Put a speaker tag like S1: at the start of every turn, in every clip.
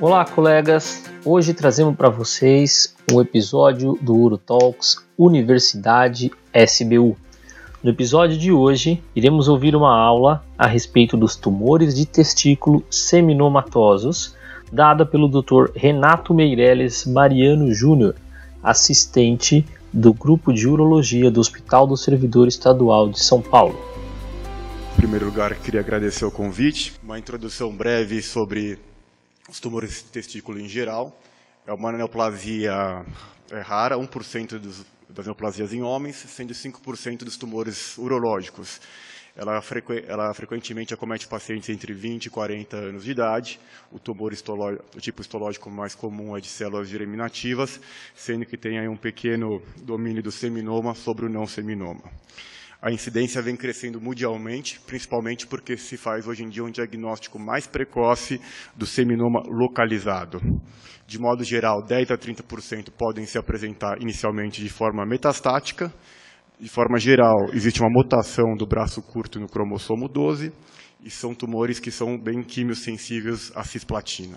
S1: Olá, colegas! Hoje trazemos para vocês um episódio do Uro Talks Universidade SBU. No episódio de hoje, iremos ouvir uma aula a respeito dos tumores de testículo seminomatosos, dada pelo Dr. Renato Meireles Mariano Júnior, assistente do Grupo de Urologia do Hospital do Servidor Estadual de São Paulo.
S2: Em primeiro lugar, queria agradecer o convite, uma introdução breve sobre os tumores de testículo em geral. É uma neoplasia é rara, 1% dos, das neoplasias em homens, sendo 5% dos tumores urológicos. Ela, frequ... ela, frequentemente acomete pacientes entre 20 e 40 anos de idade. O tumor histoló... o tipo histológico mais comum é de células germinativas, sendo que tem aí um pequeno domínio do seminoma sobre o não seminoma. A incidência vem crescendo mundialmente, principalmente porque se faz hoje em dia um diagnóstico mais precoce do seminoma localizado. De modo geral, 10 a 30% podem se apresentar inicialmente de forma metastática. De forma geral, existe uma mutação do braço curto no cromossomo 12 e são tumores que são bem quimiosensíveis à cisplatina.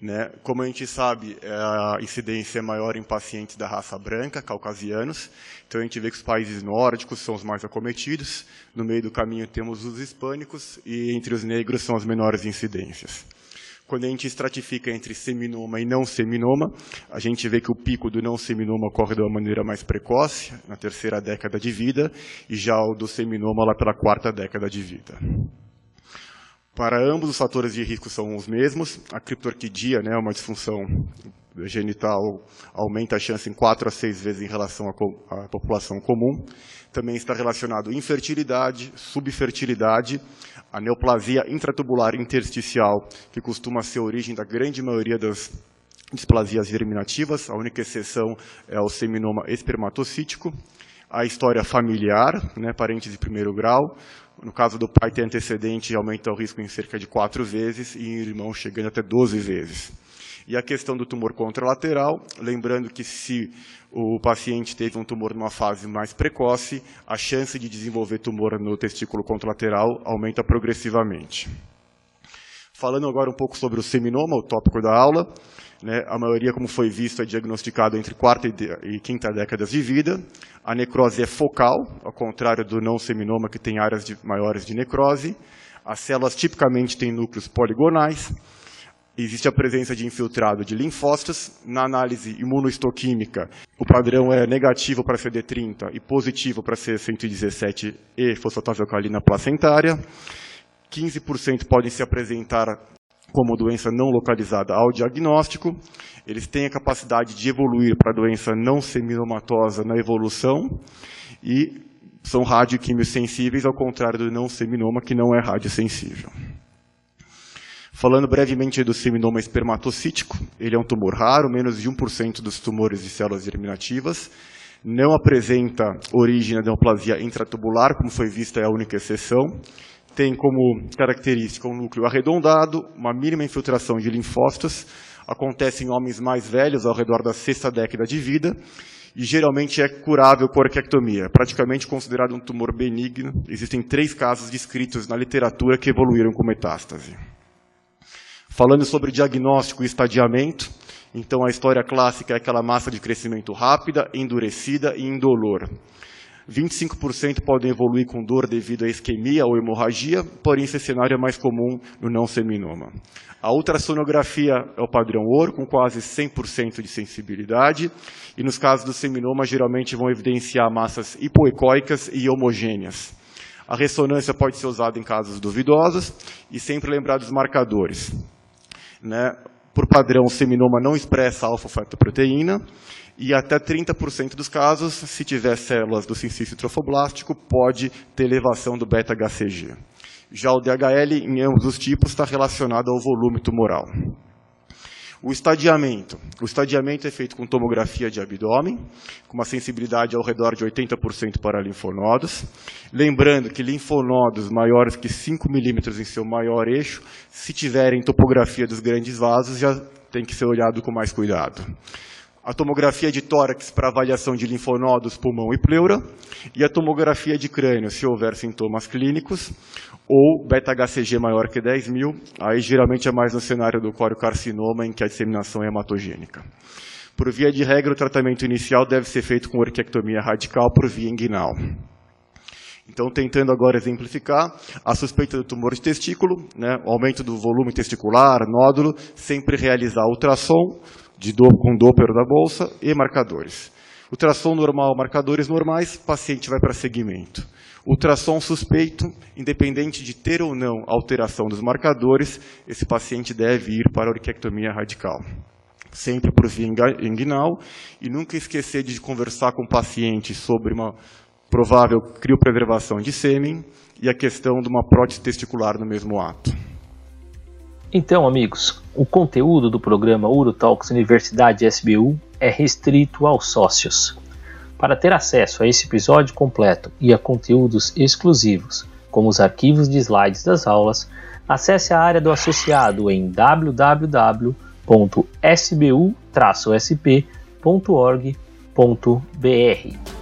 S2: Né? Como a gente sabe, é, a incidência é maior em pacientes da raça branca, caucasianos. Então a gente vê que os países nórdicos são os mais acometidos. No meio do caminho temos os hispânicos e entre os negros são as menores incidências. Quando a gente estratifica entre seminoma e não seminoma, a gente vê que o pico do não seminoma ocorre de uma maneira mais precoce, na terceira década de vida, e já o do seminoma lá pela quarta década de vida. Para ambos, os fatores de risco são os mesmos. A criptorquidia, né, uma disfunção genital, aumenta a chance em 4 a 6 vezes em relação à, população comum. Também está relacionado infertilidade, subfertilidade, a neoplasia intratubular intersticial, que costuma ser a origem da grande maioria das displasias germinativas. A única exceção é o seminoma espermatocítico. A história familiar, né, parentes de primeiro grau, no caso do pai ter antecedente, aumenta o risco em cerca de quatro vezes e em irmão chegando até 12 vezes. E a questão do tumor contralateral, lembrando que se o paciente teve um tumor numa fase mais precoce, a chance de desenvolver tumor no testículo contralateral aumenta progressivamente. Falando agora um pouco sobre o seminoma, o tópico da aula, né, a maioria, como foi visto, é diagnosticado entre quarta e quinta décadas de vida. A necrose é focal, ao contrário do não seminoma, que tem áreas de, maiores de necrose. As células tipicamente têm núcleos poligonais. Existe a presença de infiltrado de linfócitos. Na análise imunohistoquímica, o padrão é negativo para CD30 e positivo para C117 e fosfatase-alcalina placentária. 15% podem se apresentar como doença não localizada ao diagnóstico. Eles têm a capacidade de evoluir para doença não seminomatosa na evolução e são radioquimiosensíveis, ao contrário do não seminoma, que não é radiosensível. Falando brevemente do seminoma espermatocítico, ele é um tumor raro, menos de 1% dos tumores de células germinativas, não apresenta origem na neoplasia intratubular, como foi vista é a única exceção, tem como característica um núcleo arredondado, uma mínima infiltração de linfócitos, acontece em homens mais velhos, ao redor da sexta década de vida, e geralmente é curável com orquiectomia, é praticamente considerado um tumor benigno. Existem três casos descritos na literatura que evoluíram com metástase. Falando sobre diagnóstico e estadiamento, então a história clássica é aquela massa de crescimento rápida, endurecida e indolor. 25% podem evoluir com dor devido à isquemia ou hemorragia, porém esse cenário é mais comum no não seminoma. A ultrassonografia é o padrão ouro, com quase 100% de sensibilidade, e nos casos do seminoma geralmente vão evidenciar massas hipoecóicas e homogêneas. A ressonância pode ser usada em casos duvidosos e sempre lembrar dos marcadores. Né? Por padrão, o seminoma não expressa alfa-fetoproteína, e até 30% dos casos, se tiver células do sincício trofoblástico, pode ter elevação do beta-HCG. Já o DHL, em ambos os tipos, está relacionado ao volume tumoral. O estadiamento. O estadiamento é feito com tomografia de abdômen, com uma sensibilidade ao redor de 80% para linfonodos. Lembrando que linfonodos maiores que 5 milímetros em seu maior eixo, se tiverem topografia dos grandes vasos, já tem que ser olhado com mais cuidado. A tomografia de tórax para avaliação de linfonodos, pulmão e pleura, e a tomografia de crânio, se houver sintomas clínicos, ou beta-HCG maior que 10 mil, aí geralmente é mais no cenário do coriocarcinoma, em que a disseminação é hematogênica. Por via de regra, o tratamento inicial deve ser feito com orquiectomia radical por via inguinal. Então, tentando agora exemplificar, a suspeita do tumor de testículo, né, o aumento do volume testicular, nódulo, sempre realizar ultrassom de do, com Doppler da bolsa e marcadores. Ultrassom normal, marcadores normais, paciente vai para segmento. Ultrassom suspeito, independente de ter ou não alteração dos marcadores, esse paciente deve ir para a orquiectomia radical. Sempre por via inguinal, e nunca esquecer de conversar com o paciente sobre uma provável criopreservação de sêmen e a questão de uma prótese testicular no mesmo ato.
S1: Então, amigos, o conteúdo do programa UroTalks Universidade SBU é restrito aos sócios. Para ter acesso a esse episódio completo e a conteúdos exclusivos, como os arquivos de slides das aulas, acesse a área do associado em www.sbu-sp.org.br.